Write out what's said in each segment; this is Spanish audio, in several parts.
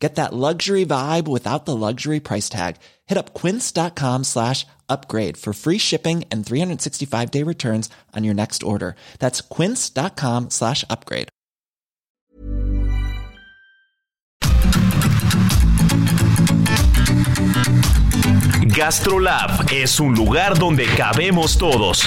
Get that luxury vibe without the luxury price tag. Hit up quince.com slash upgrade for free shipping and 365 day returns on your next order. That's quince.com slash upgrade. GastroLab es un lugar donde cabemos todos.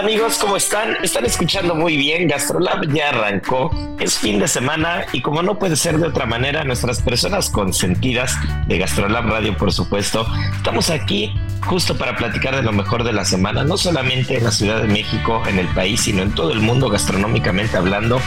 amigos, ¿cómo están? Están escuchando muy bien. Gastrolab ya arrancó. Es fin de semana y como no puede ser de otra manera, nuestras personas consentidas de Gastrolab Radio, por supuesto, estamos aquí justo para platicar de lo mejor de la semana, no solamente en la Ciudad de México, en el país, sino en todo el mundo gastronómicamente hablando.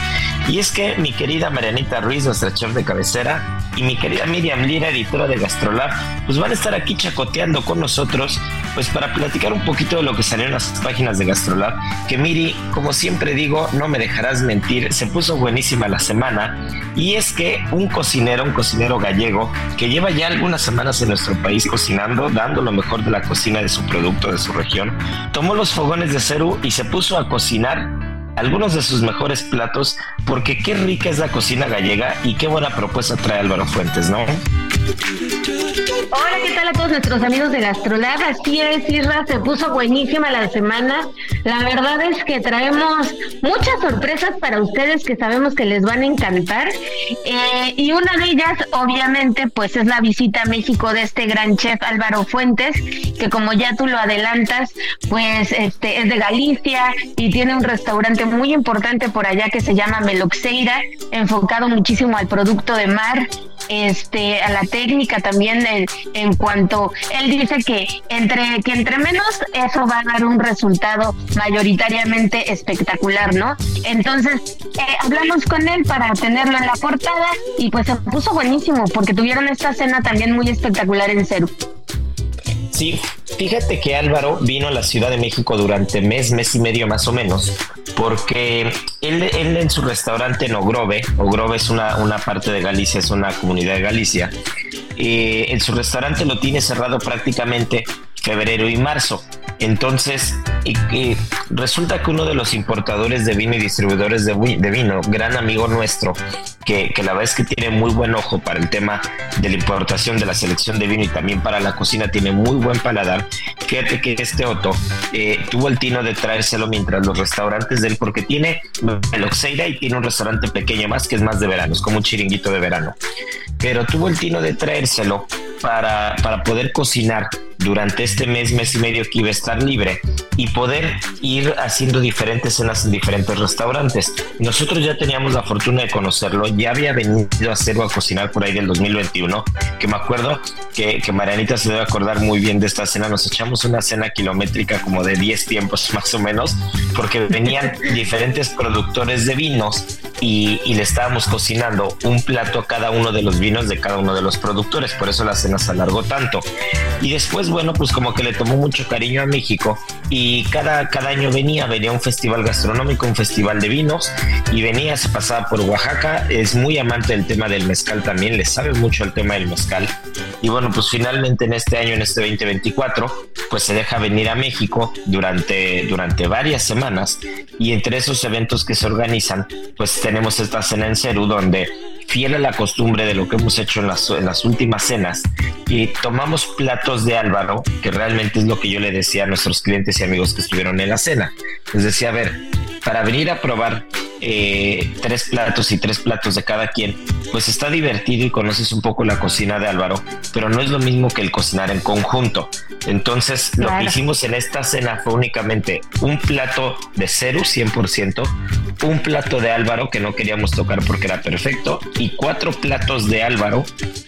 Y es que mi querida Marianita Ruiz, nuestra chef de cabecera, y mi querida Miriam Lira, editora de Gastrolab, pues van a estar aquí chacoteando con nosotros, pues para platicar un poquito de lo que salió en las páginas de Gastrolab, que Miri, como siempre digo, no me dejarás mentir, se puso buenísima la semana, y es que un cocinero, un cocinero gallego, que lleva ya algunas semanas en nuestro país cocinando, dando lo mejor de la cocina de su producto, de su región, tomó los fogones de Ceru y se puso a cocinar algunos de sus mejores platos, porque qué rica es la cocina gallega y qué buena propuesta trae Álvaro Fuentes, ¿no? Hola, ¿qué tal a todos nuestros amigos de Gastrolab? Así es, Isra, se puso buenísima la semana. La verdad es que traemos muchas sorpresas para ustedes que sabemos que les van a encantar. Eh, y una de ellas, obviamente, pues es la visita a México de este gran chef Álvaro Fuentes, que como ya tú lo adelantas, pues este es de Galicia y tiene un restaurante muy importante por allá que se llama Meloxeira, enfocado muchísimo al producto de mar este a la técnica también en, en, cuanto él dice que entre que entre menos eso va a dar un resultado mayoritariamente espectacular no entonces eh, hablamos con él para tenerlo en la portada y pues se puso buenísimo porque tuvieron esta cena también muy espectacular en Ceru Sí, fíjate que Álvaro vino a la Ciudad de México durante mes, mes y medio más o menos, porque él, él en su restaurante en Ogrove, Ogrove es una, una parte de Galicia, es una comunidad de Galicia, eh, en su restaurante lo tiene cerrado prácticamente febrero y marzo. Entonces, resulta que uno de los importadores de vino y distribuidores de, vino, gran amigo nuestro, que, la verdad es que tiene muy buen ojo para el tema de la importación, de la selección de vino y también para la cocina, tiene muy buen paladar. Fíjate que este Otto eh, tuvo el tino de traérselo mientras los restaurantes de él, porque tiene el Oxeira y tiene un restaurante pequeño más que es más de verano, es como un chiringuito de verano. Pero tuvo el tino de traérselo para, para poder cocinar durante este mes, mes y medio que iba a estar libre y poder ir haciendo diferentes cenas en diferentes restaurantes. Nosotros ya teníamos la fortuna de conocerlo, ya había venido a hacerlo a cocinar por ahí del 2021, que me acuerdo que, que Marianita se debe acordar muy bien de esta cena, nos echamos una cena kilométrica como de 10 tiempos más o menos, porque venían diferentes productores de vinos y, y, le estábamos cocinando un plato a cada uno de los vinos de cada uno de los productores, por eso la cena se alargó tanto. Y después, bueno, pues como que le tomó mucho cariño a México y cada, cada año venía, venía un festival gastronómico, un festival de vinos y venía, se pasaba por Oaxaca, es muy amante del tema del mezcal también, le sabe mucho el tema del mezcal. Y bueno, pues finalmente en este año, en este 2024, pues se deja venir a México durante, durante varias semanas y entre esos eventos que se organizan, pues tenemos esta cena en Ceru donde fiel a la costumbre de lo que hemos hecho en las, en las últimas cenas y tomamos platos de Álvaro, que realmente es lo que yo le decía a nuestros clientes y amigos que estuvieron en la cena. Les decía, a ver, para venir a probar eh, tres platos y tres platos de cada quien, pues está divertido y conoces un poco la cocina de Álvaro, pero no es lo mismo que el cocinar en conjunto. Entonces, lo que hicimos en esta cena fue únicamente un plato de Ceru 100%, un plato de Álvaro que no queríamos tocar porque era perfecto y cuatro platos de Álvaro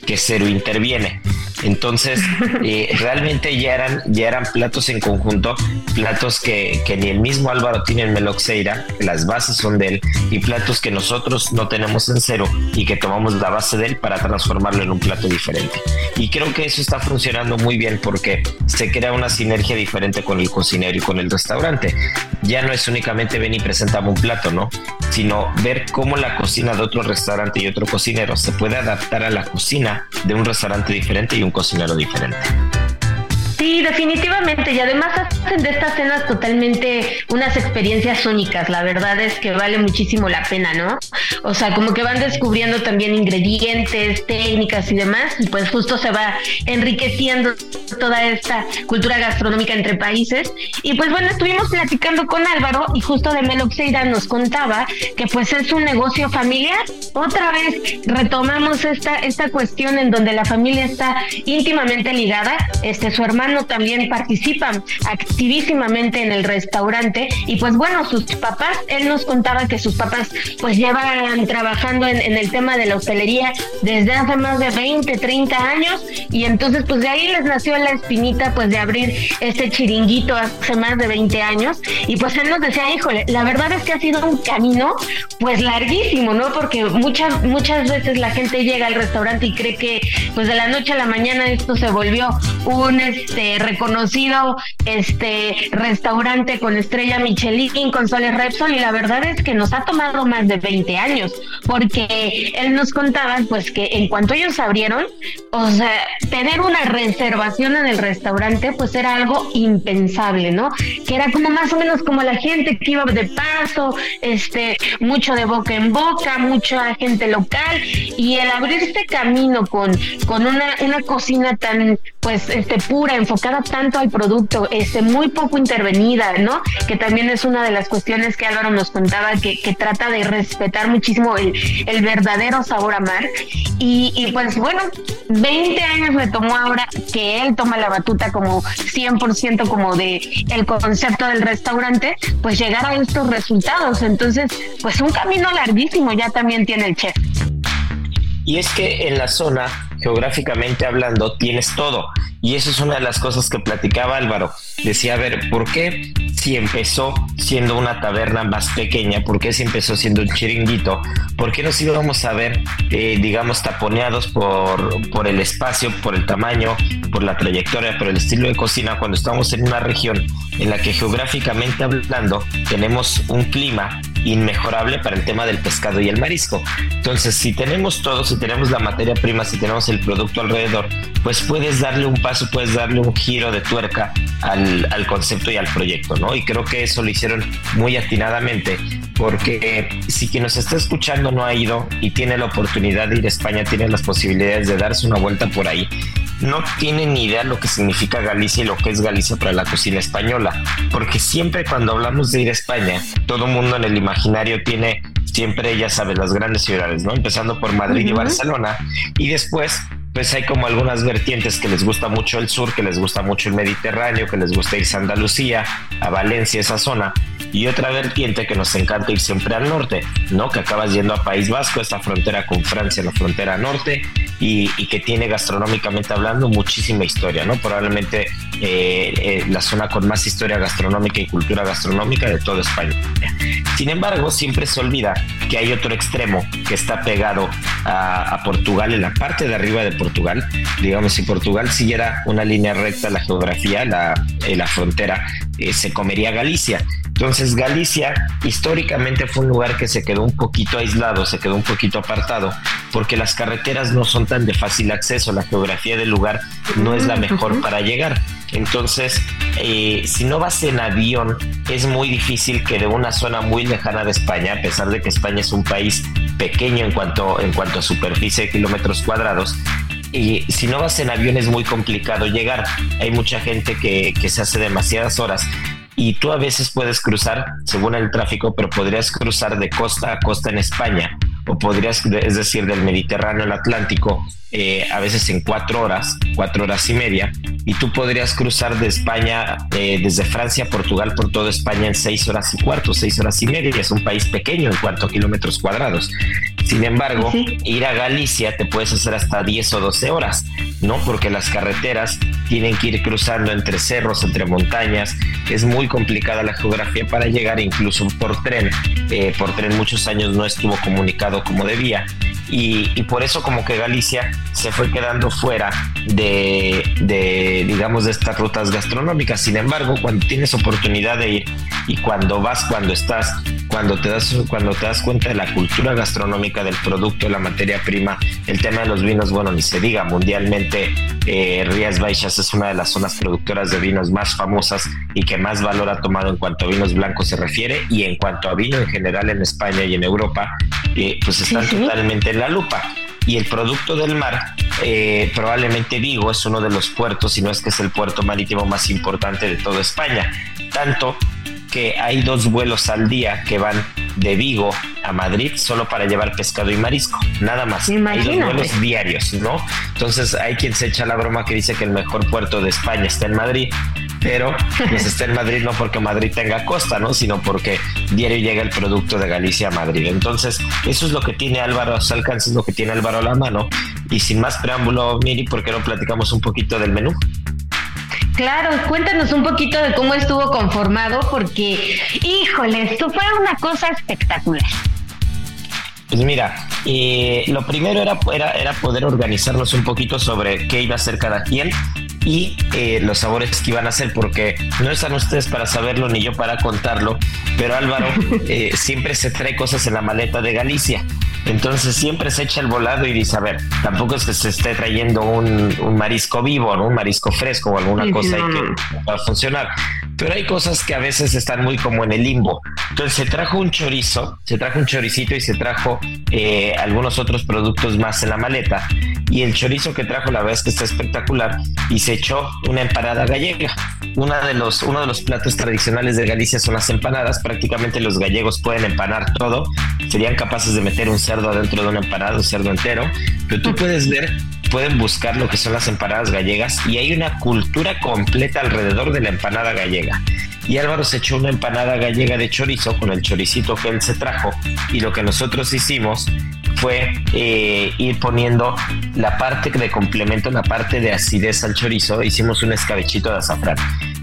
que Ceru interviene. Entonces, eh, realmente ya eran, ya eran platos en conjunto, platos que, que, ni el mismo Álvaro tiene en Meloxeira, las bases son de él, y platos que nosotros no tenemos en cero y que tomamos la base de él para transformarlo en un plato diferente. Y creo que eso está funcionando muy bien porque se crea una sinergia diferente con el cocinero y con el restaurante. Ya no es únicamente ven y presentamos un plato, ¿no? Sino ver cómo la cocina de otro restaurante y otro cocinero se puede adaptar a la cocina de un restaurante diferente y un cocinero diferente. Sí, definitivamente. Y además hacen de estas cenas totalmente unas experiencias únicas. La verdad es que vale muchísimo la pena, ¿no? O sea, como que van descubriendo también ingredientes, técnicas y demás. Y pues justo se va enriqueciendo toda esta cultura gastronómica entre países. Y pues bueno, estuvimos platicando con Álvaro y justo de Meloxeira nos contaba que pues es un negocio familiar. Otra vez retomamos esta, esta cuestión en donde la familia está íntimamente ligada. Este, su hermano también participan activísimamente en el restaurante. Y pues bueno, sus papás, él nos contaba que sus papás pues llevan trabajando en, el tema de la hostelería desde hace más de 20, 30 años. Y entonces pues de ahí les nació la espinita pues de abrir este chiringuito hace más de 20 años. Y pues él nos decía, híjole, la verdad es que ha sido un camino pues larguísimo, ¿no? Porque muchas, muchas veces la gente llega al restaurante y cree que pues de la noche a la mañana esto se volvió un este, este reconocido este restaurante con estrella Michelin, con Soles Repsol, y la verdad es que nos ha tomado más de 20 años, porque él nos contaba pues que en cuanto ellos abrieron, o sea, tener una reservación en el restaurante pues era algo impensable, ¿no? Que era como más o menos como la gente que iba de paso, este, mucho de boca en boca, mucha gente local, y el abrirse camino con, con una, una cocina tan pues este pura, enfocada tanto al producto, este, muy poco intervenida, ¿no? Que también es una de las cuestiones que Álvaro nos contaba, que, trata de respetar muchísimo el, verdadero sabor a mar. Y, y, pues bueno, 20 años le tomó ahora que él toma la batuta como 100% como de el concepto del restaurante, pues llegar a estos resultados. Entonces, pues un camino larguísimo ya también tiene el chef. Y es que en la zona, geográficamente hablando, tienes todo. Y eso es una de las cosas que platicaba Álvaro. Decía, a ver, ¿por qué si empezó siendo una taberna más pequeña? ¿Por qué si empezó siendo un chiringuito? ¿Por qué nos íbamos a ver, eh, digamos, taponeados por, por el espacio, por el tamaño, por la trayectoria, por el estilo de cocina cuando estamos en una región en la que geográficamente hablando tenemos un clima inmejorable para el tema del pescado y el marisco. Entonces, si tenemos todo, si tenemos la materia prima, si tenemos el producto alrededor, pues puedes darle un paso, puedes darle un giro de tuerca al, al concepto y al proyecto, ¿no? Y creo que eso lo hicieron muy atinadamente, porque si quien nos está escuchando no ha ido y tiene la oportunidad de ir a España, tiene las posibilidades de darse una vuelta por ahí, no tiene ni idea lo que significa Galicia y lo que es Galicia para la cocina española, porque siempre cuando hablamos de ir a España, todo el mundo en el imaginario tiene siempre, ya sabes, las grandes ciudades, ¿no? Empezando por Madrid y Barcelona, y después pues hay como algunas vertientes que les gusta mucho el sur, que les gusta mucho el Mediterráneo, que les gusta irse a Andalucía, a Valencia, esa zona, y otra vertiente que nos encanta ir siempre al norte, ¿no? Que acabas yendo a País Vasco, esta frontera con Francia, la frontera norte, y, que tiene gastronómicamente hablando muchísima historia, ¿no? Probablemente eh, eh, la zona con más historia gastronómica y cultura gastronómica de toda España. Sin embargo, siempre se olvida que hay otro extremo que está pegado a, Portugal, en la parte de arriba de Portugal. Digamos, si Portugal siguiera una línea recta la geografía, la, eh, la frontera, se comería Galicia. Entonces Galicia históricamente fue un lugar que se quedó un poquito aislado, se quedó un poquito apartado, porque las carreteras no son tan de fácil acceso, la geografía del lugar no es la mejor para llegar. Entonces, eh, si no vas en avión, es muy difícil que de una zona muy lejana de España, a pesar de que España es un país pequeño en cuanto, en cuanto a superficie de kilómetros cuadrados, y si no vas en avión es muy complicado llegar. Hay mucha gente que, que se hace demasiadas horas y tú a veces puedes cruzar según el tráfico, pero podrías cruzar de costa a costa en España o podrías, es decir, del Mediterráneo al Atlántico, eh, a veces en cuatro horas, cuatro horas y media, y tú podrías cruzar de España, eh, desde Francia a Portugal, por toda España en seis horas y cuarto, seis horas y media, y es un país pequeño en cuanto a kilómetros cuadrados. Sin embargo, ir a Galicia te puedes hacer hasta 10 o 12 horas, ¿no? Porque las carreteras tienen que ir cruzando entre cerros, entre montañas, es muy complicada la geografía para llegar incluso por tren. Eh, por tren muchos años no estuvo comunicado como debía y, por eso como que Galicia se fue quedando fuera de, de, digamos, de estas rutas gastronómicas. Sin embargo, cuando tienes oportunidad de ir y cuando vas, cuando estás, cuando te das, cuando te das cuenta de la cultura gastronómica del producto, de la materia prima, el tema de los vinos, bueno, ni se diga, mundialmente eh, Rías Baixas es una de las zonas productoras de vinos más famosas y que más valor ha tomado en cuanto a vinos blancos se refiere y en cuanto a vino en general en España y en Europa, eh, pues están totalmente en la lupa y el producto del mar, eh, probablemente Vigo es uno de los puertos, si no es que es el puerto marítimo más importante de toda España. Tanto que hay dos vuelos al día que van de Vigo a Madrid solo para llevar pescado y marisco, nada más. Hay dos vuelos diarios, ¿no? Entonces hay quien se echa la broma que dice que el mejor puerto de España está en Madrid, pero pues está en Madrid no porque Madrid tenga costa, ¿no? Sino porque diario llega el producto de Galicia a Madrid. Entonces, eso es lo que tiene Álvaro a su alcance, es lo que tiene Álvaro a la mano. Y sin más preámbulo, Miri, ¿por qué no platicamos un poquito del menú? Claro, cuéntanos un poquito de cómo estuvo conformado, porque, híjole, esto fue una cosa espectacular. Pues mira, eh, lo primero era, era, era, poder organizarnos un poquito sobre qué iba a hacer cada quien y eh, los sabores que iban a hacer, porque no están ustedes para saberlo ni yo para contarlo, pero Álvaro eh, siempre se trae cosas en la maleta de Galicia. Entonces siempre se echa el volado y dice, a ver, tampoco es que se esté trayendo un, marisco vivo, ¿no? un marisco fresco o alguna cosa que va a funcionar. Pero hay cosas que a veces están muy como en el limbo. Entonces se trajo un chorizo, se trajo un choricito y se trajo eh, algunos otros productos más en la maleta. Y el chorizo que trajo, la verdad es que está espectacular. Y se echó una empanada gallega. Una de los, uno de los platos tradicionales de Galicia son las empanadas. Prácticamente los gallegos pueden empanar todo. Serían capaces de meter un cerdo adentro de una empanada, un cerdo entero, pero tú puedes ver, pueden buscar lo que son las empanadas gallegas y hay una cultura completa alrededor de la empanada gallega. Y Álvaro se echó una empanada gallega de chorizo con el choricito que él se trajo y lo que nosotros hicimos fue eh, ir poniendo la parte de complemento, la parte de acidez al chorizo, hicimos un escabechito de azafrán.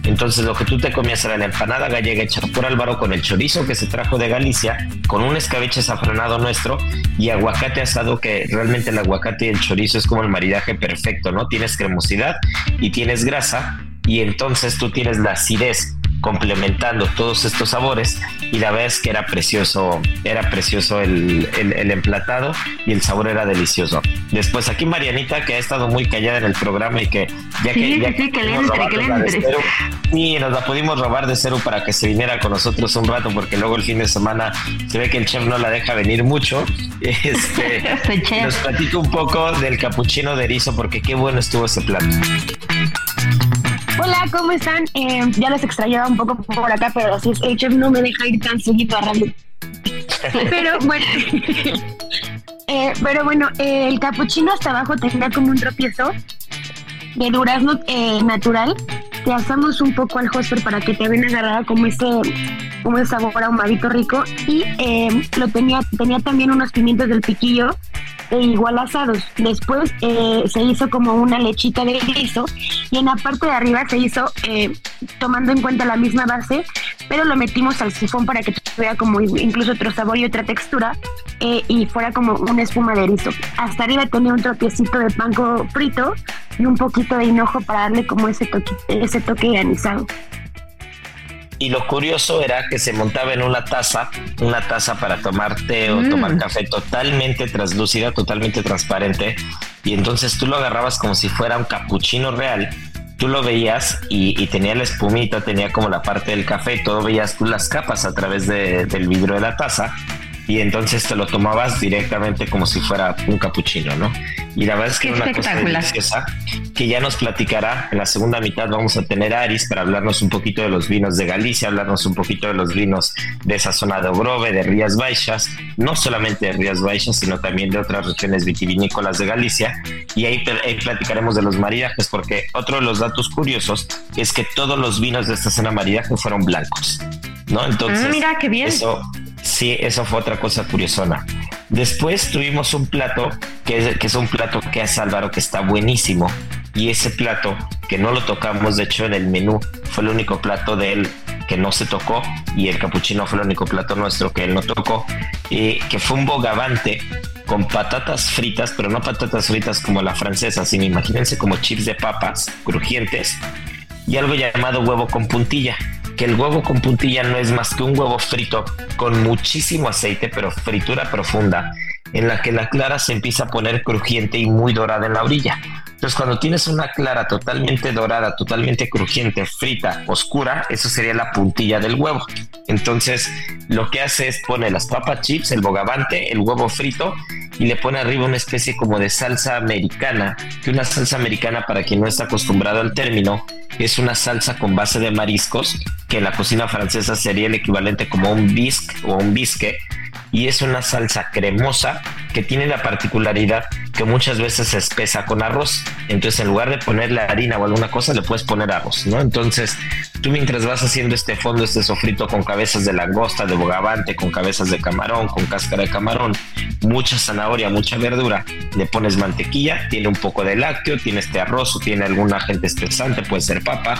Entonces lo que tú te comías era la empanada gallega hecha por Álvaro con el chorizo que se trajo de Galicia, con un escabeche azafranado nuestro y aguacate asado que realmente el aguacate y el chorizo es como el maridaje perfecto, ¿no? Tienes cremosidad y tienes grasa y entonces tú tienes la acidez complementando todos estos sabores y la verdad es que era precioso, era precioso el, el, emplatado y el sabor era delicioso. Después aquí Marianita que ha estado muy callada en el programa y que ya que, ya que, nos la pudimos robar de cero para que se viniera con nosotros un rato porque luego el fin de semana se ve que el chef no la deja venir mucho. Este, nos platico un poco del capuchino de erizo porque qué bueno estuvo ese plato. Hola, ¿cómo están? Eh, ya les extrañaba un poco por acá, pero así es, el chef no me deja ir tan seguido a radio. pero bueno, eh, pero bueno, eh, el capuchino hasta abajo tenía como un tropiezo de durazno natural que asamos un poco al hoster para que te ven agarrada como ese como ese sabor ahumadito rico y lo tenía tenía también unos pimientos del piquillo e igual asados. Después eh, se hizo como una lechita de guiso y en la parte de arriba se hizo eh, tomando en cuenta la misma base, pero lo metimos al sifón para que tuviera como incluso otro sabor y otra textura eh, y fuera como una espuma de erizo. Hasta arriba tenía un tropiecito de panco frito y un poquito de hinojo para darle como ese toque, ese toque anisado y lo curioso era que se montaba en una taza, una taza para tomar té o mm. tomar café totalmente translúcida, totalmente transparente, y entonces tú lo agarrabas como si fuera un capuchino real. Tú lo veías y, tenía la espumita, tenía como la parte del café, todo veías tú las capas a través del vidrio de la taza y entonces te lo tomabas directamente como si fuera un capuchino, ¿no? Y la verdad es que era una cosa deliciosa que ya nos platicará. En la segunda mitad vamos a tener a Aris para hablarnos un poquito de los vinos de Galicia, hablarnos un poquito de los vinos de esa zona de Ogrove, de Rías Baixas, no solamente de Rías Baixas, sino también de otras regiones vitivinícolas de Galicia. Y ahí, ahí platicaremos de los maridajes, porque otro de los datos curiosos es que todos los vinos de esta zona maridaje fueron blancos. ¿no? Entonces, ah, mira qué bien. Eso, sí, eso fue otra cosa curiosona. Después tuvimos un plato que es, un plato que hace Álvaro que está buenísimo. Y ese plato que no lo tocamos, de hecho, en el menú, fue el único plato de él que no se tocó y el capuchino fue el único plato nuestro que él no tocó, y que fue un bogavante con patatas fritas, pero no patatas fritas como la francesa, sino imagínense como chips de papas crujientes y algo llamado huevo con puntilla que el huevo con puntilla no es más que un huevo frito con muchísimo aceite, pero fritura profunda, en la que la clara se empieza a poner crujiente y muy dorada en la orilla. Entonces, cuando tienes una clara totalmente dorada, totalmente crujiente, frita, oscura, eso sería la puntilla del huevo. Entonces, lo que hace es pone las papas chips, el bogavante, el huevo frito y le pone arriba una especie como de salsa americana, que una salsa americana, para quien no está acostumbrado al término, es una salsa con base de mariscos, que en la cocina francesa sería el equivalente como un bisque o un bisque, y es una salsa cremosa que tiene la particularidad que muchas veces se espesa con arroz. Entonces, en lugar de ponerle harina o alguna cosa, le puedes poner arroz, ¿no? Entonces, tú mientras vas haciendo este fondo, este sofrito con cabezas de langosta, de bogavante, con cabezas de camarón, con cáscara de camarón, mucha zanahoria, mucha verdura, le pones mantequilla, tiene un poco de lácteo, tiene este arroz o tiene algún agente espesante, puede ser papa,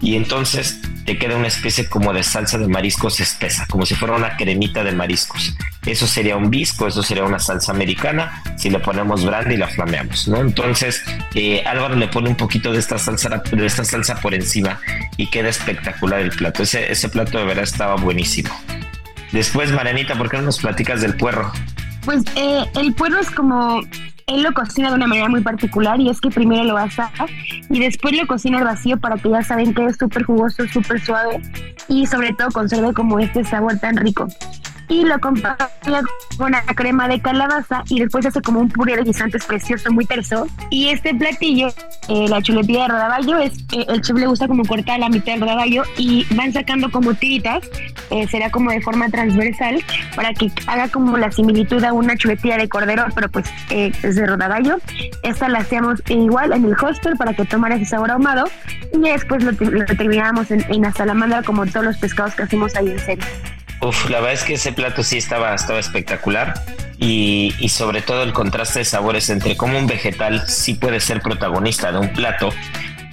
y entonces te queda una especie como de salsa de mariscos espesa, como si fuera una cremita de mariscos. Eso sería un bisco, eso sería una salsa americana, si le ponemos brandy y la flameamos, ¿no? Entonces, eh, Álvaro le pone un poquito de esta salsa, de esta salsa por encima y queda espectacular el plato. Ese, ese plato de verdad estaba buenísimo. Después, Marianita, ¿por qué no nos platicas del puerro? Pues eh, el puerro es como él lo cocina de una manera muy particular y es que primero lo asa y después lo cocina al vacío para que ya saben que es súper jugoso, súper suave y sobre todo conserve como este sabor tan rico y lo acompaña con la crema de calabaza y después hace como un puré de guisantes precioso, muy terso. Y este platillo, eh, la chuletilla de rodaballo, es eh, el chef le gusta como cortar la mitad del rodaballo y van sacando como tiritas, eh, será como de forma transversal para que haga como la similitud a una chuletilla de cordero, pero pues es de rodaballo. Esta la hacemos igual en el hostel para que tomara ese sabor ahumado y después lo, terminamos en, en la salamandra como todos los pescados que hacemos ahí en serio. Uf, la verdad es que ese plato sí estaba, estaba espectacular y, sobre todo el contraste de sabores entre cómo un vegetal sí puede ser protagonista de un plato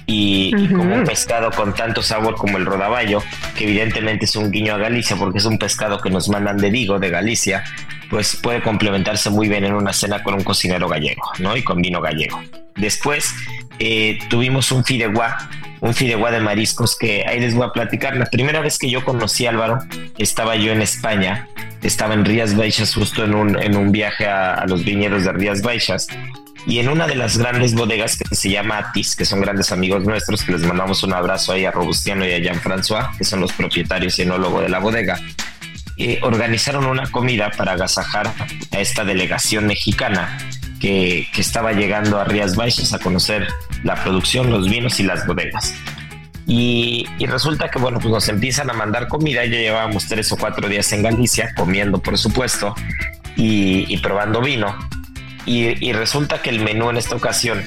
y, como un pescado con tanto sabor como el rodaballo, que evidentemente es un guiño a Galicia porque es un pescado que nos mandan de Vigo, de Galicia, pues puede complementarse muy bien en una cena con un cocinero gallego, ¿no? Y con vino gallego. Después eh, tuvimos un fideuá, un fideuá de mariscos que ahí les voy a platicar. La primera vez que yo conocí a Álvaro, estaba yo en España, estaba en Rías Baixas, justo en un, en un viaje a, los viñedos de Rías Baixas. Y en una de las grandes bodegas que se llama Atis, que son grandes amigos nuestros, que les mandamos un abrazo ahí a Robustiano y a Jean-François, que son los propietarios y enólogo de la bodega, eh, organizaron una comida para agasajar a esta delegación mexicana que, estaba llegando a Rías Baixas a conocer la producción, los vinos y las bodegas. Y, resulta que, bueno, pues nos empiezan a mandar comida. Ya llevábamos tres o cuatro días en Galicia, comiendo, por supuesto, y, probando vino. Y, y, resulta que el menú en esta ocasión,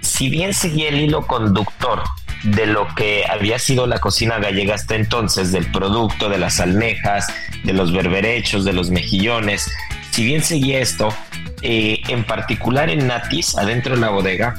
si bien seguía el hilo conductor de lo que había sido la cocina gallega hasta entonces, del producto, de las almejas, de los berberechos, de los mejillones, si bien seguía esto, eh, en particular en Natis, adentro de la bodega,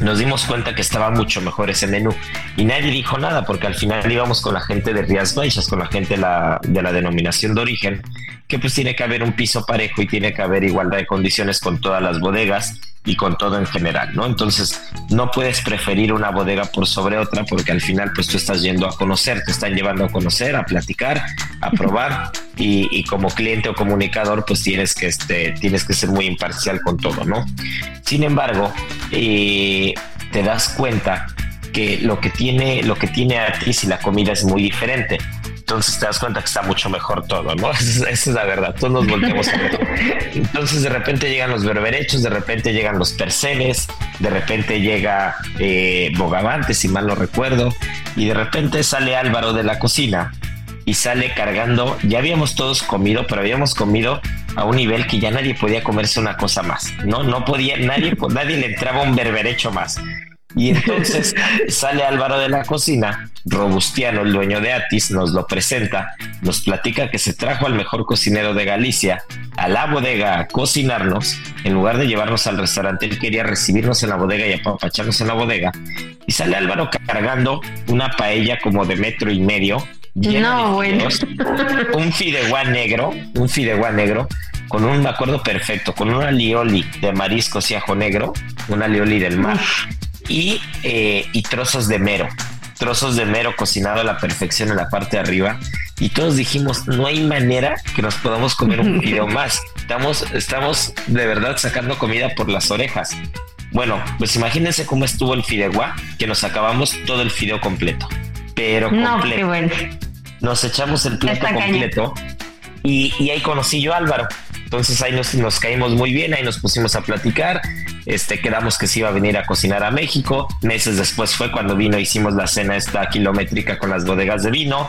nos dimos cuenta que estaba mucho mejor ese menú. Y nadie dijo nada porque al final íbamos con la gente de Rías Baixas, con la gente de la, de la denominación de origen, que pues tiene que haber un piso parejo y tiene que haber igualdad de condiciones con todas las bodegas y con todo en general, ¿no? Entonces, no puedes preferir una bodega por sobre otra porque al final pues tú estás yendo a conocer, te están llevando a conocer, a platicar, a probar y, como cliente o comunicador pues tienes que, este, tienes que ser muy imparcial con todo, ¿no? Sin embargo, eh, te das cuenta que lo que tiene, lo que tiene Atis y la comida es muy diferente. Entonces te das cuenta que está mucho mejor todo, ¿no? Esa es, la verdad, todos nos volteamos. Entonces de repente llegan los berberechos, de repente llegan los percebes, de repente llega eh, Bogavante, si mal no recuerdo, y de repente sale Álvaro de la cocina y sale cargando, ya habíamos todos comido, pero habíamos comido a un nivel que ya nadie podía comerse una cosa más, ¿no? No podía, nadie, nadie le entraba un berberecho más. Y entonces sale Álvaro de la cocina, Robustiano, el dueño de Atis, nos lo presenta, nos platica que se trajo al mejor cocinero de Galicia a la bodega a cocinarnos, en lugar de llevarnos al restaurante, él quería recibirnos en la bodega y apapacharnos en la bodega. Y sale Álvaro cargando una paella como de metro y medio. No, bueno. Un fideuá negro, un fideuá negro, con un, acuerdo perfecto, con una lioli de mariscos y ajo negro, una lioli del mar y, eh, y trozos de mero, trozos de mero cocinado a la perfección en la parte de arriba. Y todos dijimos, no hay manera que nos podamos comer un fideo más. Estamos, estamos de verdad sacando comida por las orejas. Bueno, pues imagínense cómo estuvo el fideuá, que nos acabamos todo el fideo completo. Pero completo. Nos echamos el plato completo y, y, ahí conocí yo a Álvaro. Entonces ahí nos, nos caímos muy bien, ahí nos pusimos a platicar este, quedamos que se iba a venir a cocinar a México. Meses después fue cuando vino, hicimos la cena esta kilométrica con las bodegas de vino.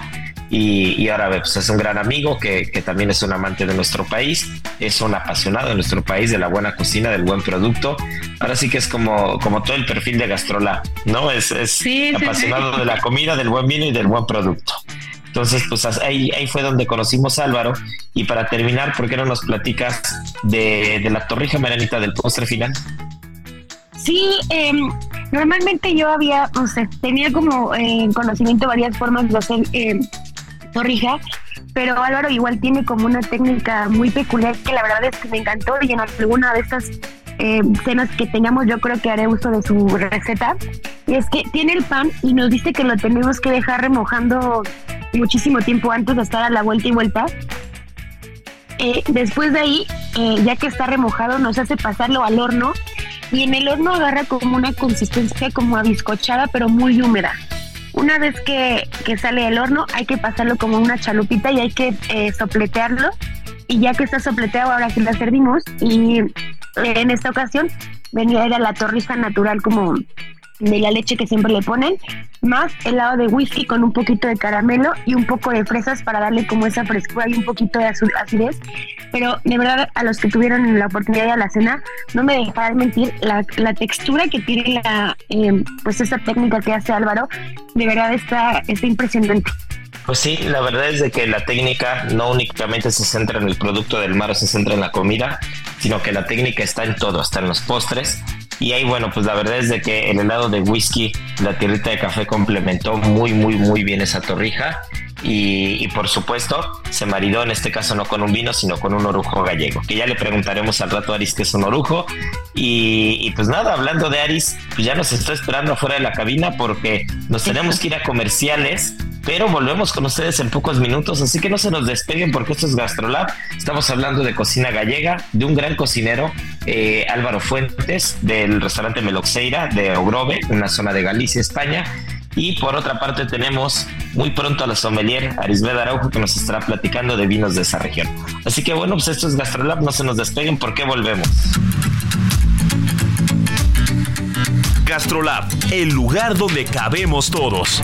Y, ahora pues es un gran amigo que, también es un amante de nuestro país, es un apasionado de nuestro país, de la buena cocina, del buen producto. Ahora sí que es como, como todo el perfil de Gastrolab, ¿no? Es, es apasionado de la comida, del buen vino y del buen producto. Entonces, pues ahí, ahí fue donde conocimos a Álvaro. Y para terminar, ¿por qué no nos platicas de, de la torrija maranita del postre final? Sí, em, normalmente yo había, o sea, tenía como eh, conocimiento varias formas de hacer eh, torrija, pero Álvaro igual tiene como una técnica muy peculiar que la verdad es que me encantó y en alguna de estas eh, cenas que tengamos yo creo que haré uso de su receta. Y es que tiene el pan y nos dice que lo tenemos que dejar remojando muchísimo tiempo antes de estar a la vuelta y vuelta. Eh, después de ahí, ya que está remojado, nos hace pasarlo al horno y en el horno agarra como una consistencia como abiscochada pero muy húmeda. Una vez que, sale del horno hay que pasarlo como una chalupita y hay que eh, sopletearlo y ya que está sopleteado ahora sí la servimos y eh, en esta ocasión venía era la torrija natural como de la leche que siempre le ponen, más helado de whisky con un poquito de caramelo y un poco de fresas para darle como esa frescura y un poquito de acidez. Pero de verdad, a los que tuvieron la oportunidad de la cena, no me dejarán mentir, la, textura que tiene la, eh, pues esta técnica que hace Álvaro, de verdad está, está impresionante. Pues sí, la verdad es de que la técnica no únicamente se centra en el producto del mar o se centra en la comida, sino que la técnica está en todo, hasta en los postres. Y ahí, bueno, pues la verdad es de que el helado de whisky, la tierrita de café complementó muy, muy, muy bien esa torrija. Y, por supuesto se maridó en este caso no con un vino sino con un orujo gallego que ya le preguntaremos al rato a Aris qué es un orujo y, pues nada hablando de Aris pues ya nos está esperando afuera de la cabina porque nos tenemos que ir a comerciales pero volvemos con ustedes en pocos minutos, así que no se nos despeguen porque esto es GastroLab. Estamos hablando de cocina gallega, de un gran cocinero, eh, Álvaro Fuentes, del restaurante Meloxeira de Ogrove, una zona de Galicia, España. Y por otra parte tenemos muy pronto a la sommelier Arisbeda Araujo que nos estará platicando de vinos de esa región. Así que bueno, pues esto es GastroLab, no se nos despeguen porque volvemos. GastroLab, el lugar donde cabemos todos.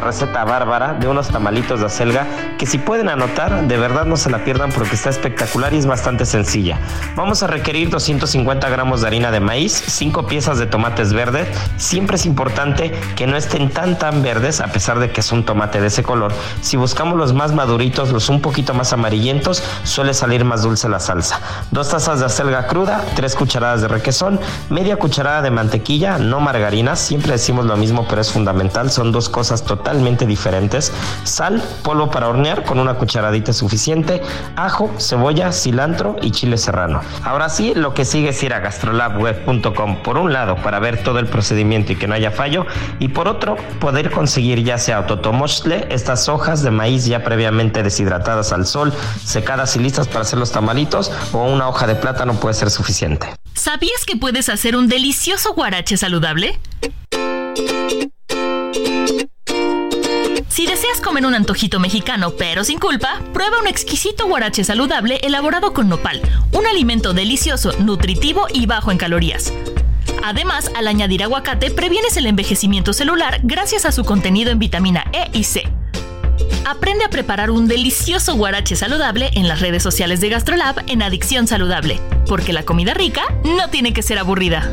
Receta bárbara de unos tamalitos de acelga que si pueden anotar, de verdad no se la pierdan porque está espectacular y es bastante sencilla. Vamos a requerir 250 gramos de harina de maíz, 5 piezas de tomates verdes. Siempre es importante que no estén tan tan verdes a pesar de que es un tomate de ese color. Si buscamos los más maduritos, los un poquito más amarillentos, suele salir más dulce la salsa. Dos tazas de acelga cruda, 3 cucharadas de requesón, media cucharada de mantequilla, no margarina, siempre decimos lo mismo pero es fundamental, son dos cosas totalmente diferentes. Sal, polvo para hornear con una cucharadita suficiente, ajo, cebolla, cilantro y chile serrano. Ahora sí, lo que sigue es ir a gastrolabweb.com por un lado para ver todo el procedimiento y que no haya fallo y por otro poder conseguir ya sea autotomostle, estas hojas de maíz ya previamente deshidratadas al sol, secadas y listas para hacer los tamalitos o una hoja de plátano puede ser suficiente. ¿Sabías que puedes hacer un delicioso guarache saludable? Si deseas comer un antojito mexicano pero sin culpa, prueba un exquisito guarache saludable elaborado con nopal, un alimento delicioso, nutritivo y bajo en calorías. Además, al añadir aguacate previenes el envejecimiento celular gracias a su contenido en vitamina E y C. Aprende a preparar un delicioso guarache saludable en las redes sociales de GastroLab en Adicción Saludable, porque la comida rica no tiene que ser aburrida.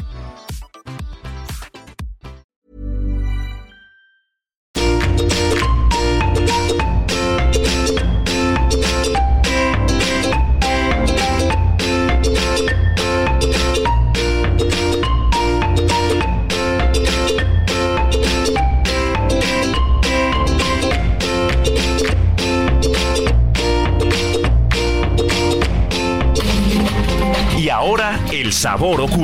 El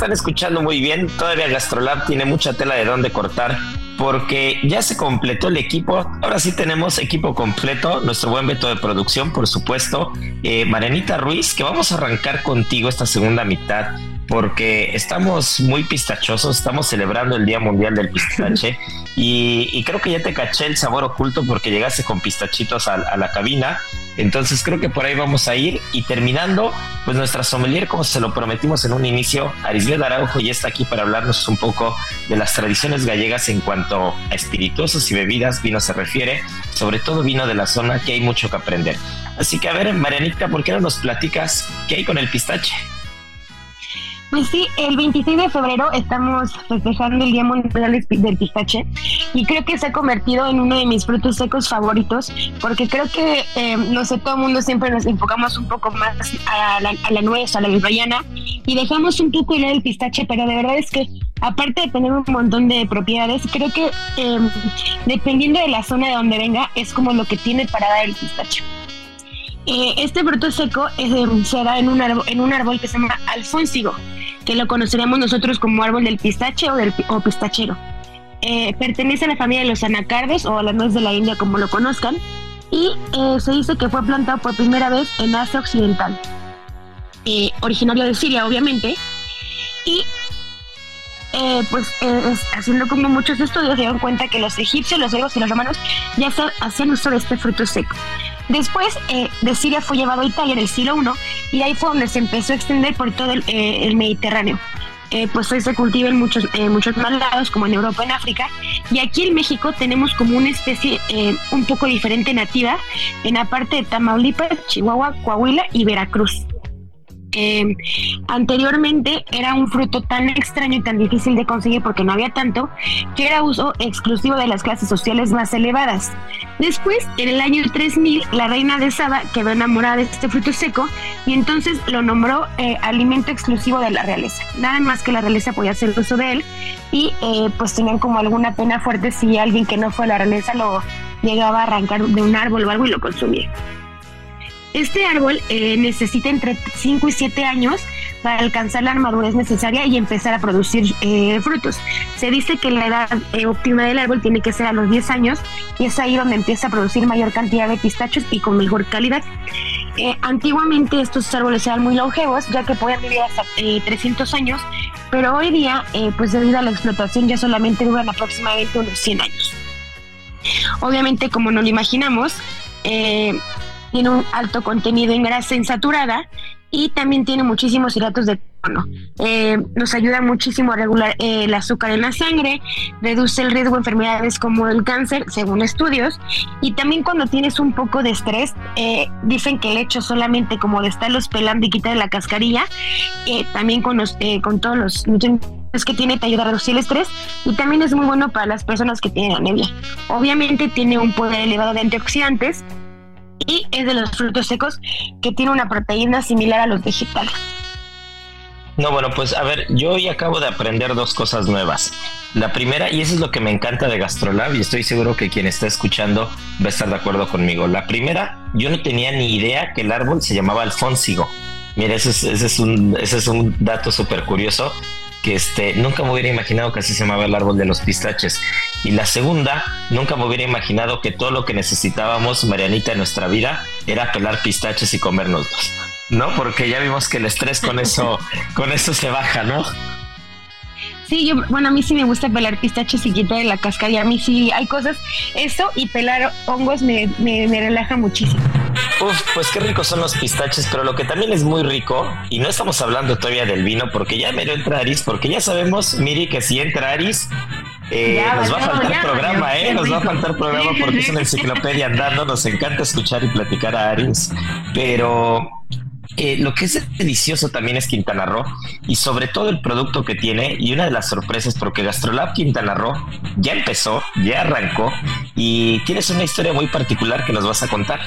están escuchando muy bien. Todavía Gastrolab tiene mucha tela de dónde cortar porque ya se completó el equipo. Ahora sí tenemos equipo completo. Nuestro buen veto de producción, por supuesto. Eh, Marianita Ruiz, que vamos a arrancar contigo esta segunda mitad porque estamos muy pistachosos, estamos celebrando el Día Mundial del Pistache y, y creo que ya te caché el sabor oculto porque llegaste con pistachitos a, a, la cabina, entonces creo que por ahí vamos a ir y terminando, pues nuestra sommelier, como se lo prometimos en un inicio, Arisbeth Araujo ya está aquí para hablarnos un poco de las tradiciones gallegas en cuanto a espirituosos y bebidas, vino se refiere, sobre todo vino de la zona que hay mucho que aprender. Así que a ver, Marianita, ¿por qué no nos platicas qué hay con el pistache? Pues sí, el 26 de febrero estamos festejando el Día Mundial del Pistache y creo que se ha convertido en uno de mis frutos secos favoritos porque creo que, eh, no sé, todo el mundo siempre nos enfocamos un poco más a la, a la nuez, a la bisbayana y dejamos un poco el pistache, pero de verdad es que aparte de tener un montón de propiedades, creo que eh, dependiendo de la zona de donde venga es como lo que tiene para dar el pistache. Eh, este fruto seco eh, se da en un, árbol, en un árbol que se llama alfónsigo, que lo conoceremos nosotros como árbol del pistache o, del, o pistachero. eh, pertenece a la familia de los anacardos o a la nuez de la India como lo conozcan y eh, se dice que fue plantado por primera vez en Asia Occidental, eh, originario de Siria obviamente, y pues haciendo como muchos estudios se dieron cuenta que los egipcios, los griegos y los romanos ya hacían uso de este fruto seco. Después de Siria fue llevado a Italia en el siglo I y ahí fue donde se empezó a extender por todo el Mediterráneo. Eh, pues hoy se cultiva en muchos, eh, muchos más lados, como en Europa, en África. Y aquí en México tenemos como una especie eh, un poco diferente nativa en la parte de Tamaulipas, Chihuahua, Coahuila y Veracruz. Eh, anteriormente era un fruto tan extraño y tan difícil de conseguir porque no había tanto, que era uso exclusivo de las clases sociales más elevadas. Después, en el año 3000, la reina de Saba quedó enamorada de este fruto seco y entonces lo nombró eh, alimento exclusivo de la realeza. Nada más que la realeza podía hacer uso de él y eh, pues tenían como alguna pena fuerte si alguien que no fue la realeza lo llegaba a arrancar de un árbol o algo y lo consumía. Este árbol eh, necesita entre 5 y 7 años para alcanzar la madurez necesaria y empezar a producir eh, frutos. Se dice que la edad eh, óptima del árbol tiene que ser a los 10 años y es ahí donde empieza a producir mayor cantidad de pistachos y con mejor calidad. antiguamente estos árboles eran muy longevos ya que podían vivir hasta 300 años, pero hoy día pues debido a la explotación ya solamente duran aproximadamente unos 100 años. Obviamente como no lo imaginamos, tiene un alto contenido en grasa insaturada y también tiene muchísimos hidratos de carbono. Eh, nos ayuda muchísimo a regular eh, el azúcar en la sangre, reduce el riesgo de enfermedades como el cáncer, según estudios. Y también cuando tienes un poco de estrés, eh, dicen que el hecho solamente como de estarlos pelando y quitar la cascarilla, también con, con todos los nutrientes que tiene te ayuda a reducir el estrés y también es muy bueno para las personas que tienen anemia. Obviamente tiene un poder elevado de antioxidantes y es de los frutos secos que tiene una proteína similar a los vegetales. No, bueno, pues a ver, yo hoy acabo de aprender dos cosas nuevas. La primera, y eso es lo que me encanta de Gastrolab, y estoy seguro que quien está escuchando va a estar de acuerdo conmigo. La primera, yo no tenía ni idea que el árbol se llamaba alfónsigo. Mira, ese es, es, un, ese es un dato súper curioso que este, nunca me hubiera imaginado que así se llamaba el árbol de los pistaches. Y la segunda, nunca me hubiera imaginado que todo lo que necesitábamos, Marianita, en nuestra vida era pelar pistaches y comérnoslos. ¿No? Porque ya vimos que el estrés con eso, con eso se baja, ¿no? Sí, yo, bueno, a mí sí me gusta pelar pistaches y quitar la cáscara. Y a mí sí hay cosas, eso y pelar hongos me, me, me relaja muchísimo. Uf, pues qué ricos son los pistaches, pero lo que también es muy rico, y no estamos hablando todavía del vino, porque ya me lo entra Aris, porque ya sabemos, Miri, que si entra Aris, eh, nos va a faltar programa, ¿eh? Nos va a faltar programa porque es una enciclopedia andando. Nos encanta escuchar y platicar a Aris. Pero lo que es delicioso también es Quintana Roo y sobre todo el producto que tiene y una de las sorpresas porque Gastrolab Quintana Roo ya empezó, ya arrancó y tienes una historia muy particular que nos vas a contar.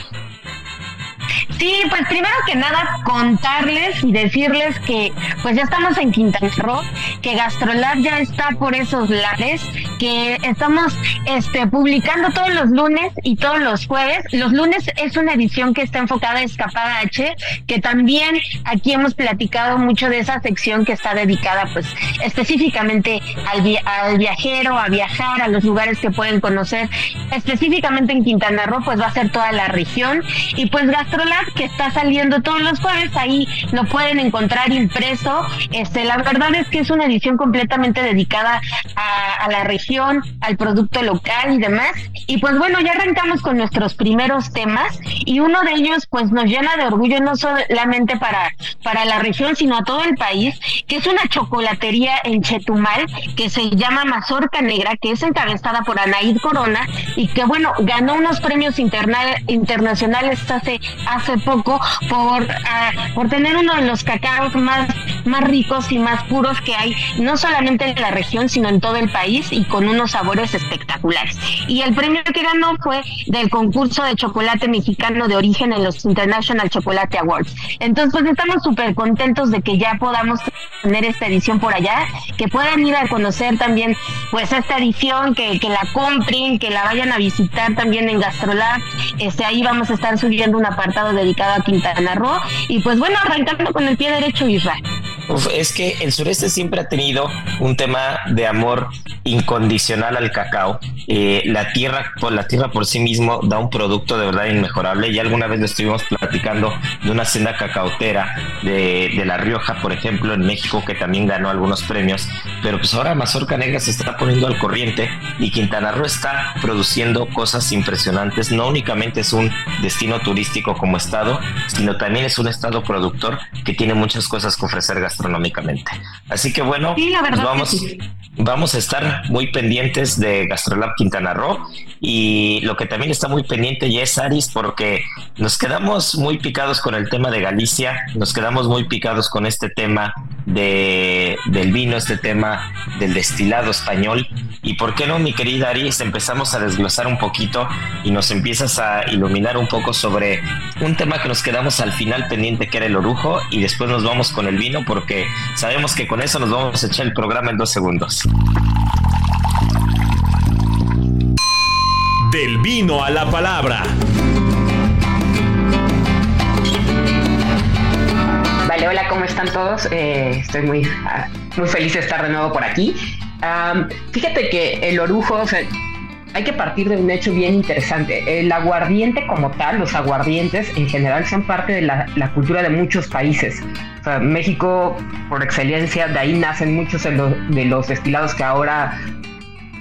Sí, pues primero que nada contarles y decirles que pues ya estamos en Quintana Roo, que Gastrolab ya está por esos lares, que estamos este publicando todos los lunes y todos los jueves. Los lunes es una edición que está enfocada a Escapada H, que también aquí hemos platicado mucho de esa sección que está dedicada pues específicamente al, al viajero, a viajar, a los lugares que pueden conocer. Específicamente en Quintana Roo pues va a ser toda la región y pues Gastrolab que está saliendo todos los jueves, ahí lo pueden encontrar impreso. Este, la verdad es que es una edición completamente dedicada a, la región, al producto local y demás. Y pues bueno, ya arrancamos con nuestros primeros temas y uno de ellos pues nos llena de orgullo no solamente para, para la región, sino a todo el país, que es una chocolatería en Chetumal que se llama Mazorca Negra, que es encabezada por Anaid Corona y que bueno, ganó unos premios internacionales hace, hace poco por, ah, por tener uno de los cacaos más, más ricos y más puros que hay, no solamente en la región, sino en todo el país y con unos sabores espectaculares. Y el premio que ganó fue del concurso de chocolate mexicano de origen en los International Chocolate Awards. Entonces, pues estamos súper contentos de que ya podamos tener esta edición por allá, que puedan ir a conocer también pues esta edición, que, que la compren, que la vayan a visitar también en Gastrolab. Este, ahí vamos a estar subiendo un apartado dedicado a Quintana Roo. Y pues bueno, arrancando con el pie derecho, Israel. es que el sureste siempre ha tenido un tema de amor incondicional al cacao. Eh, la tierra, por la tierra por sí mismo da un producto de verdad inmejorable. Y alguna vez lo estuvimos platicando de una senda cacautera de, de, La Rioja, por ejemplo, en México, que también ganó algunos premios. Pero pues ahora Mazorca Negra se está poniendo al corriente y Quintana Roo está produciendo cosas impresionantes. No únicamente es un destino turístico como estado, sino también es un estado productor que tiene muchas cosas que ofrecer gastronómicamente. Así que bueno, pues vamos, vamos a estar muy pendientes de Gastrolab Quintana Roo y lo que también está muy pendiente ya es Aris porque nos quedamos muy picados con el tema de Galicia, nos quedamos muy picados con este tema de, del vino, este tema del destilado español y por qué no mi querida Aris empezamos a desglosar un poquito y nos empiezas a iluminar un poco sobre un tema que nos quedamos al final pendiente que era el orujo y después nos vamos con el vino porque sabemos que con eso nos vamos a echar el programa en dos segundos. Del vino a la palabra. Vale, hola, ¿cómo están todos? Eh, estoy muy, ah, muy feliz de estar de nuevo por aquí. fíjate que el orujo, o sea, hay que partir de un hecho bien interesante. El aguardiente como tal, los aguardientes en general son parte de la, cultura de muchos países. México, por excelencia, de ahí nacen muchos de los, de los destilados que ahora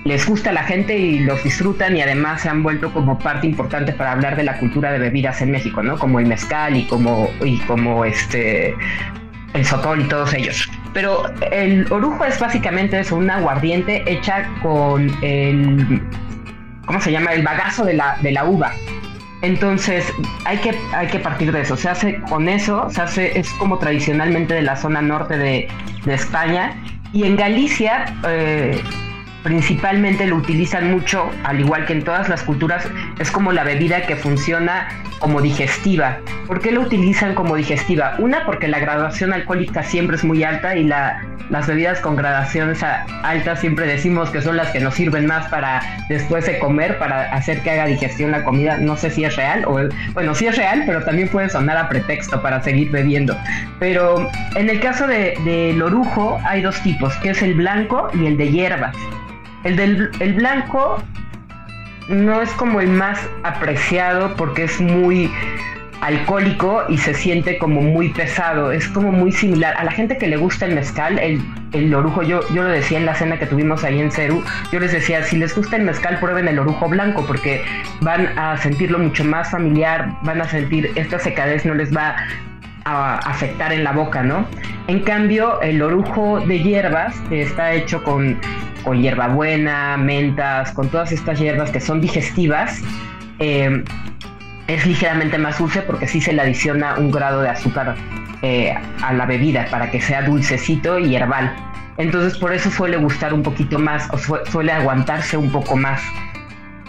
les gusta a la gente y los disfrutan y además se han vuelto como parte importante para hablar de la cultura de bebidas en México, ¿no? Como el mezcal y como, y como este el sotol y todos ellos. Pero el orujo es básicamente eso, una aguardiente hecha con el ¿cómo se llama? El bagazo de la, de la uva. Entonces hay que, hay que partir de eso. Se hace con eso, se hace, es como tradicionalmente de la zona norte de, de España. Y en Galicia eh, principalmente lo utilizan mucho, al igual que en todas las culturas, es como la bebida que funciona como digestiva. ¿Por qué lo utilizan como digestiva? Una, porque la graduación alcohólica siempre es muy alta y la, las bebidas con gradaciones altas siempre decimos que son las que nos sirven más para después de comer, para hacer que haga digestión la comida. No sé si es real, o bueno, sí es real, pero también puede sonar a pretexto para seguir bebiendo. Pero en el caso del de, orujo hay dos tipos, que es el blanco y el de hierbas. El del el blanco no es como el más apreciado porque es muy alcohólico y se siente como muy pesado. Es como muy similar. A la gente que le gusta el mezcal, el, el orujo, yo, yo lo decía en la cena que tuvimos ahí en Ceru, yo les decía, si les gusta el mezcal, prueben el orujo blanco porque van a sentirlo mucho más familiar, van a sentir esta secadez no les va a afectar en la boca, ¿no? En cambio, el orujo de hierbas, está hecho con, con hierbabuena, mentas, con todas estas hierbas que son digestivas, eh, es ligeramente más dulce porque sí se le adiciona un grado de azúcar eh, a la bebida para que sea dulcecito y herbal. Entonces por eso suele gustar un poquito más o suele aguantarse un poco más.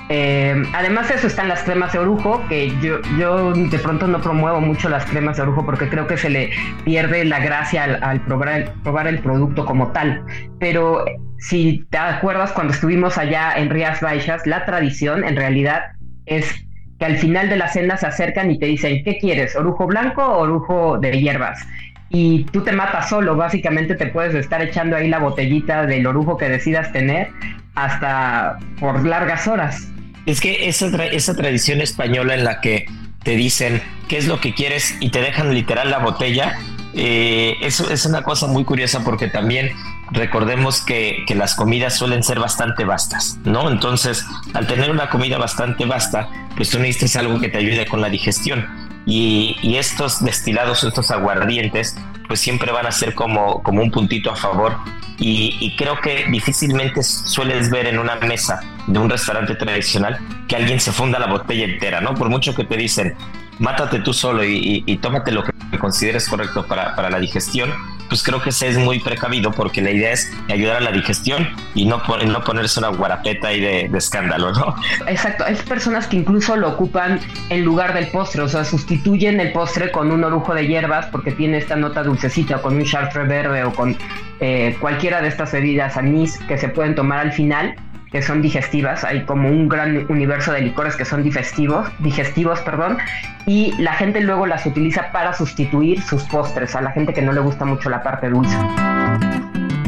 Eh, además de eso están las cremas de orujo, que yo, yo de pronto no promuevo mucho las cremas de orujo porque creo que se le pierde la gracia al, probar, el, probar el producto como tal. Pero si te acuerdas cuando estuvimos allá en Rías Baixas, la tradición en realidad es que al final de la cena se acercan y te dicen, ¿qué quieres? ¿Orujo blanco o orujo de hierbas? Y tú te matas solo, básicamente te puedes estar echando ahí la botellita del orujo que decidas tener hasta por largas horas. Es que esa, esa tradición española en la que te dicen qué es lo que quieres y te dejan literal la botella, eh, eso es una cosa muy curiosa porque también recordemos que, que, las comidas suelen ser bastante vastas, ¿no? Entonces, al tener una comida bastante vasta, pues tú necesitas algo que te ayude con la digestión. Y, estos destilados, estos aguardientes, pues siempre van a ser como, como un puntito a favor. Y, y, creo que difícilmente sueles ver en una mesa de un restaurante tradicional que alguien se funda la botella entera, ¿no? Por mucho que te dicen, mátate tú solo y, y tómate lo que consideres correcto para, para la digestión, pues creo que se es muy precavido porque la idea es ayudar a la digestión y no, no ponerse una guarapeta ahí de, escándalo, ¿no? Exacto, hay personas que incluso lo ocupan en lugar del postre, o sea, sustituyen el postre con un orujo de hierbas porque tiene esta nota dulcecita, con un chartre verde o con eh, cualquiera de estas bebidas anís que se pueden tomar al final que son digestivas, hay como un gran universo de licores que son digestivos, digestivos, perdón, y la gente luego las utiliza para sustituir sus postres a la gente que no le gusta mucho la parte dulce.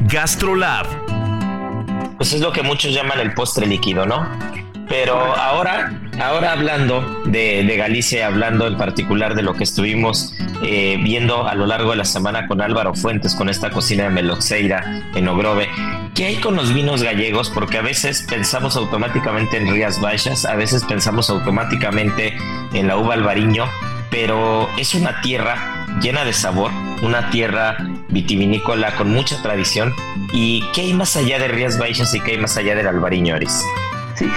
Gastrolab. Pues es lo que muchos llaman el postre líquido, ¿no? Pero ahora, ahora hablando de, Galicia, hablando en particular de lo que estuvimos eh, viendo a lo largo de la semana con Álvaro Fuentes, con esta cocina de Meloxeira en Ogrove, ¿qué hay con los vinos gallegos? Porque a veces pensamos automáticamente en Rías Baixas, a veces pensamos automáticamente en la uva albariño, pero es una tierra llena de sabor, una tierra vitivinícola con mucha tradición. ¿Y qué hay más allá de Rías Baixas y qué hay más allá del albariño, Aris? Sí,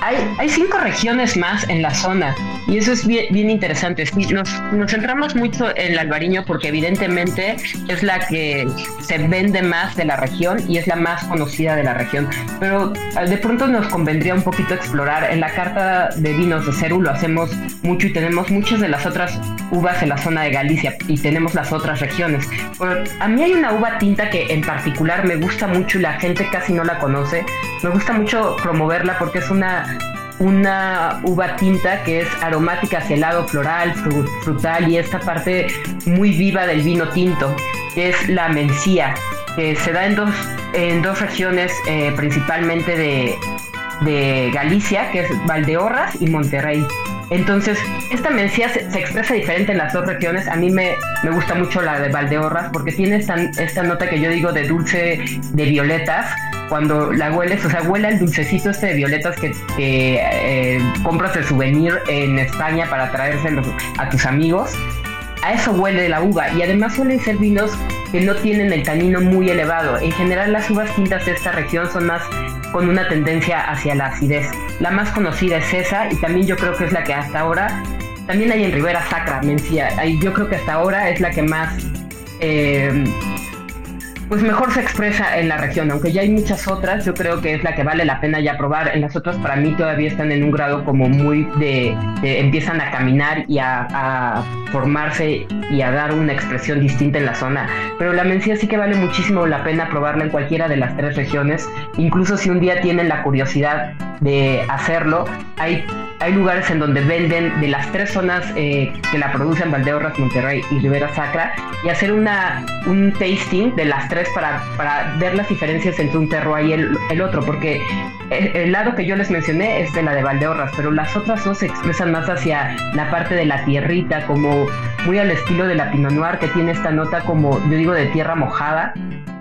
hay, cinco regiones más en la zona y eso es bien, interesante. nos, nos, centramos mucho en el albariño porque evidentemente es la que se vende más de la región y es la más conocida de la región. Pero ah, de pronto nos convendría un poquito explorar. En la carta de vinos de Ceru lo hacemos mucho y tenemos muchas de las otras uvas en la zona de Galicia y tenemos las otras regiones. a mí hay una uva tinta que en particular me gusta mucho y la gente casi no la conoce. Me gusta mucho promoverla porque es una una uva tinta que es aromática hacia el lado floral, frutal y esta parte muy viva del vino tinto, que es la mencía, que se da en dos, en dos regiones eh, principalmente de, de Galicia, que es Valdeorras y Monterrey. Entonces, esta mencía se, expresa diferente en las dos regiones. A mí me, me, gusta mucho la de Valdeorras porque tiene esta, esta nota que yo digo de dulce de violetas. Cuando la hueles, o sea, huele el dulcecito este de violetas que, eh, compras de souvenir en España para traérselos a tus amigos. A eso huele la uva y además suelen ser vinos que no tienen el tanino muy elevado. En general las uvas tintas de esta región son más con una tendencia hacia la acidez. La más conocida es esa y también yo creo que es la que hasta ahora, también hay en Ribera Sacra, Mencía, yo creo que hasta ahora es la que más eh, pues mejor se expresa en la región, aunque ya hay muchas otras, yo creo que es la que vale la pena ya probar. En las otras para mí todavía están en un grado como muy de, empiezan a caminar y a, formarse y a dar una expresión distinta en la zona. Pero la mencía sí que vale muchísimo la pena probarla en cualquiera de las tres regiones, incluso si un día tienen la curiosidad de hacerlo, hay hay lugares en donde venden de las tres zonas eh, que la producen, Valdeorras, Monterrey y Rivera Sacra, y hacer una, un tasting de las tres para, para ver las diferencias entre un terroir y el, el, otro, porque el, lado que yo les mencioné es de la de Valdeorras, pero las otras dos se expresan más hacia la parte de la tierrita, como muy al estilo de la Pinot Noir, que tiene esta nota como, yo digo, de tierra mojada,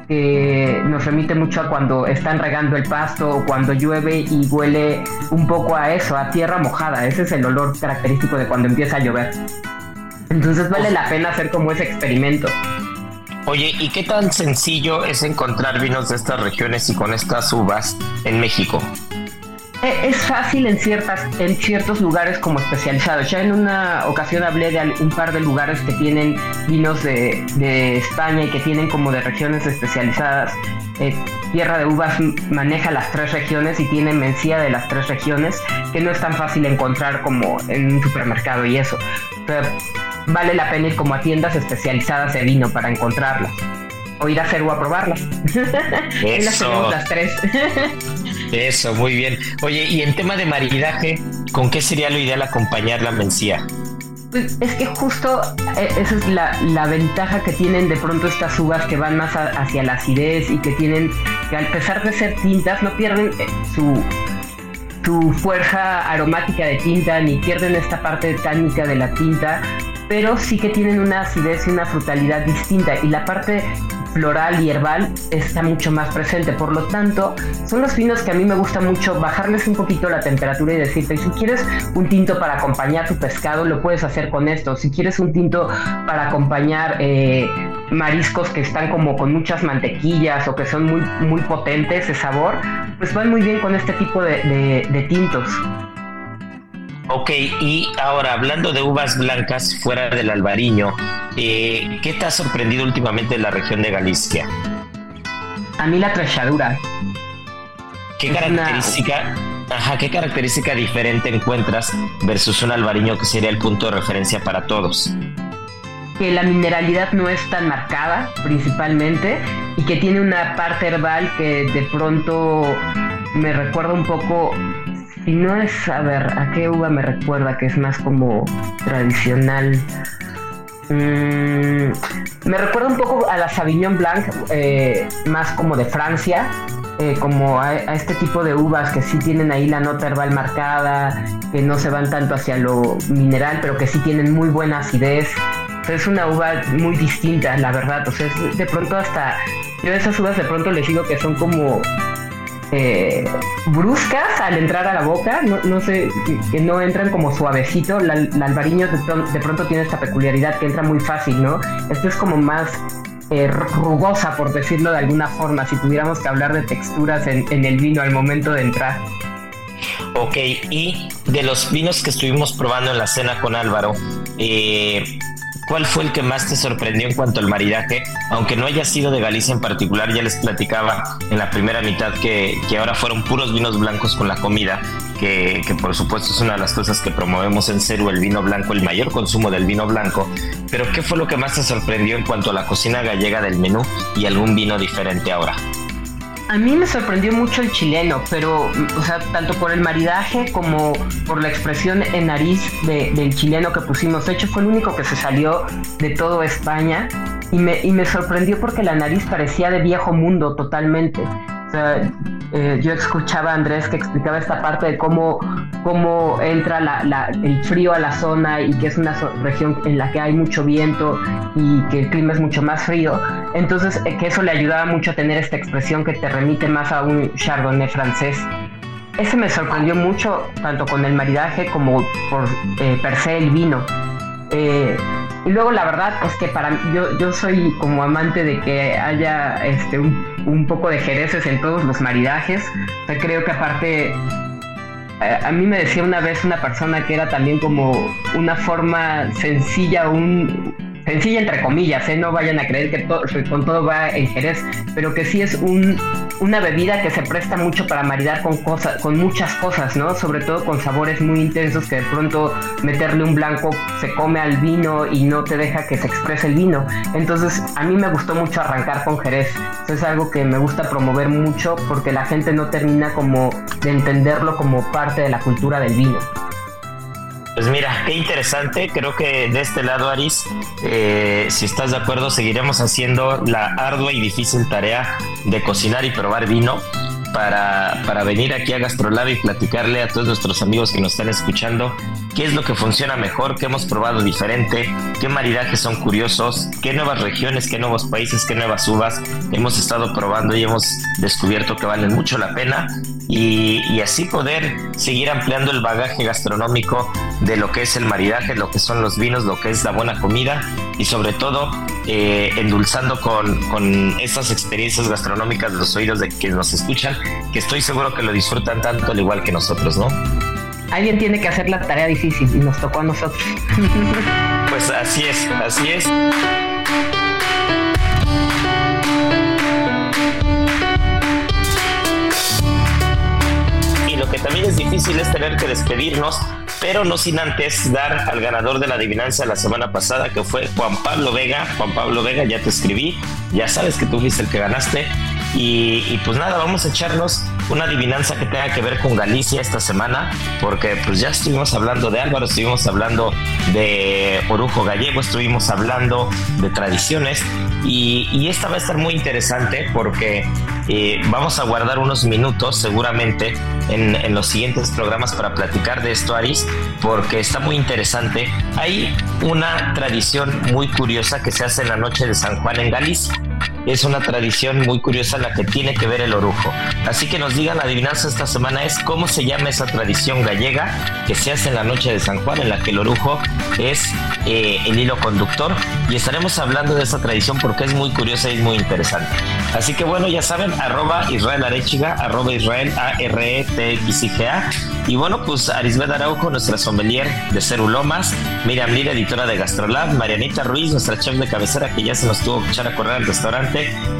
que nos remite mucho a cuando están regando el pasto o cuando llueve y huele un poco a eso, a tierra mojada. Ese es el olor característico de cuando empieza a llover. Entonces vale la pena hacer como ese experimento. Oye, ¿y qué tan sencillo es encontrar vinos de estas regiones y con estas uvas en México? Eh, es fácil en ciertas en ciertos lugares como especializados. Ya en una ocasión hablé de un par de lugares que tienen vinos de, España y que tienen como de regiones especializadas. Eh, Tierra de Uvas maneja las tres regiones y tiene mencía de las tres regiones, que no es tan fácil encontrar como en un supermercado y eso. Pero vale la pena ir como a tiendas especializadas de vino para encontrarlas. O ir a Ceru a probarlas. Eso. las tres. Eso, muy bien. Oye, y en tema de maridaje, ¿con qué sería lo ideal acompañar la mencía? Pues es que justo eh, esa es la, ventaja que tienen de pronto estas uvas que van más hacia la acidez y que tienen, que al pesar de ser tintas, no pierden eh, su, su fuerza aromática de tinta ni pierden esta parte tánica de la tinta, pero sí que tienen una acidez y una frutalidad distinta. Y la parte floral y herbal está mucho más presente. Por lo tanto, son los vinos que a mí me gusta mucho bajarles un poquito la temperatura y decirte, si quieres un tinto para acompañar tu pescado, lo puedes hacer con esto. Si quieres un tinto para acompañar eh, mariscos que están como con muchas mantequillas o que son muy, muy potentes de sabor, pues van muy bien con este tipo de tintos. Ok, y ahora hablando de uvas blancas fuera del albariño, eh, ¿qué te ha sorprendido últimamente en la región de Galicia? A mí la trechadura. ¿Qué característica, ajá, qué característica diferente encuentras versus un albariño que sería el punto de referencia para todos? Que la mineralidad no es tan marcada, principalmente, y que tiene una parte herbal que de pronto me recuerda un poco, si no es, a ver, ¿a qué uva me recuerda que es más como tradicional? Mm, me recuerda un poco a la Sauvignon Blanc, eh, más como de Francia, eh, como a, este tipo de uvas que sí tienen ahí la nota herbal marcada, que no se van tanto hacia lo mineral, pero que sí tienen muy buena acidez. es una uva muy distinta, la verdad. O sea, de pronto hasta, yo esas uvas de pronto les digo que son como eh, bruscas al entrar a la boca, no, sé, que no entran como suavecito. La, albariño de, pronto tiene esta peculiaridad que entra muy fácil, ¿no? Esto es como más eh, rugosa, por decirlo de alguna forma, si tuviéramos que hablar de texturas en, el vino al momento de entrar. Ok, y de los vinos que estuvimos probando en la cena con Álvaro, eh, ¿Cuál fue el que más te sorprendió en cuanto al maridaje? Aunque no haya sido de Galicia en particular, ya les platicaba en la primera mitad que, que ahora fueron puros vinos blancos con la comida, que, que, por supuesto es una de las cosas que promovemos en Ceru, el vino blanco, el mayor consumo del vino blanco. Pero ¿qué fue lo que más te sorprendió en cuanto a la cocina gallega del menú y algún vino diferente ahora? A mí me sorprendió mucho el chileno, pero, o sea, tanto por el maridaje como por la expresión en nariz del chileno que pusimos. De hecho, fue el único que se salió de todo España y me, y me sorprendió porque la nariz parecía de viejo mundo totalmente. O sea, eh, yo escuchaba a Andrés que explicaba esta parte de cómo, cómo entra el frío a la zona y que es una región en la que hay mucho viento y que el clima es mucho más frío. Entonces, eh, que eso le ayudaba mucho a tener esta expresión que te remite más a un chardonnay francés. Ese me sorprendió mucho, tanto con el maridaje como por eh, per se el vino. Y luego la verdad es que para yo, yo soy como amante de que haya este un, poco de jereces en todos los maridajes. O sea, creo que aparte eh, a, mí me decía una vez una persona que era también como una forma sencilla, un sencilla entre comillas, ¿eh? no vayan a creer que con todo va en Jerez, pero que sí es un, una bebida que se presta mucho para maridar con cosas, con muchas cosas, ¿no? Sobre todo con sabores muy intensos que de pronto meterle un blanco se come al vino y no te deja que se exprese el vino. Entonces a mí me gustó mucho arrancar con Jerez. Eso es algo que me gusta promover mucho porque la gente no termina como de entenderlo como parte de la cultura del vino. Pues mira, qué interesante. Creo que de este lado, Aris, eh, si estás de acuerdo, seguiremos haciendo la ardua y difícil tarea de cocinar y probar vino para, para venir aquí a Gastrolab y platicarle a todos nuestros amigos que nos están escuchando qué es lo que funciona mejor, qué hemos probado diferente, qué maridajes son curiosos, qué nuevas regiones, qué nuevos países, qué nuevas uvas hemos estado probando y hemos descubierto que valen mucho la pena y, y así poder seguir ampliando el bagaje gastronómico de lo que es el maridaje, lo que son los vinos, lo que es la buena comida y sobre todo eh, endulzando con, con estas experiencias gastronómicas de los oídos de quienes nos escuchan, que estoy seguro que lo disfrutan tanto al igual que nosotros, ¿no? Alguien tiene que hacer la tarea difícil y nos tocó a nosotros. Pues así es, así es. Y lo que también es difícil es tener que despedirnos pero no sin antes dar al ganador de la adivinanza la semana pasada, que fue Juan Pablo Vega. Juan Pablo Vega, ya te escribí, ya sabes que tú fuiste el que ganaste. Y, pues nada, vamos a echarnos una adivinanza que tenga que ver con Galicia esta semana, porque pues ya estuvimos hablando de Álvaro, estuvimos hablando de Orujo Gallego, estuvimos hablando de tradiciones y, esta va a estar muy interesante porque eh, vamos a guardar unos minutos seguramente en, en, los siguientes programas para platicar de esto, Aris, porque está muy interesante. Hay una tradición muy curiosa que se hace en la noche de San Juan en Galicia es una tradición muy curiosa la que tiene que ver el orujo. Así que nos digan la adivinanza esta semana es cómo se llama esa tradición gallega que se hace en la noche de San Juan, en la que el orujo es eh, el hilo conductor. Y estaremos hablando de esa tradición porque es muy curiosa y muy interesante. Así que bueno, ya saben, arroba Israel Arechiga, arroba Israel A R E T X I G A. Y bueno, pues Arisbeth Araujo, nuestra sommelier de Cerulomas, Miriam Lira, editora de Gastrolab, Marianita Ruiz, nuestra chef de cabecera que ya se nos tuvo que echar a correr al restaurante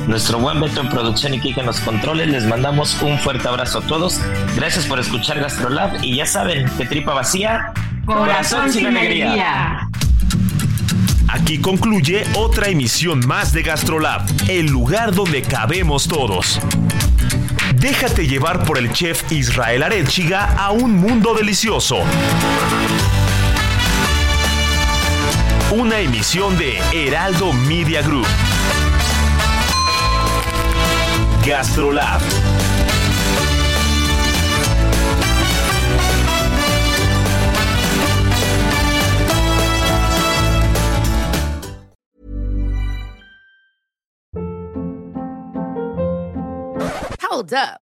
nuestro buen Beto en producción y Kika en los controles. Les mandamos un fuerte abrazo a todos. Gracias por escuchar GastroLab y ya saben que tripa vacía, corazón, sin alegría. Aquí concluye otra emisión más de GastroLab, el lugar donde cabemos todos. Déjate llevar por el chef Israel Arechiga a un mundo delicioso. Una emisión de Heraldo Media Group. Gastrolab. Hold up.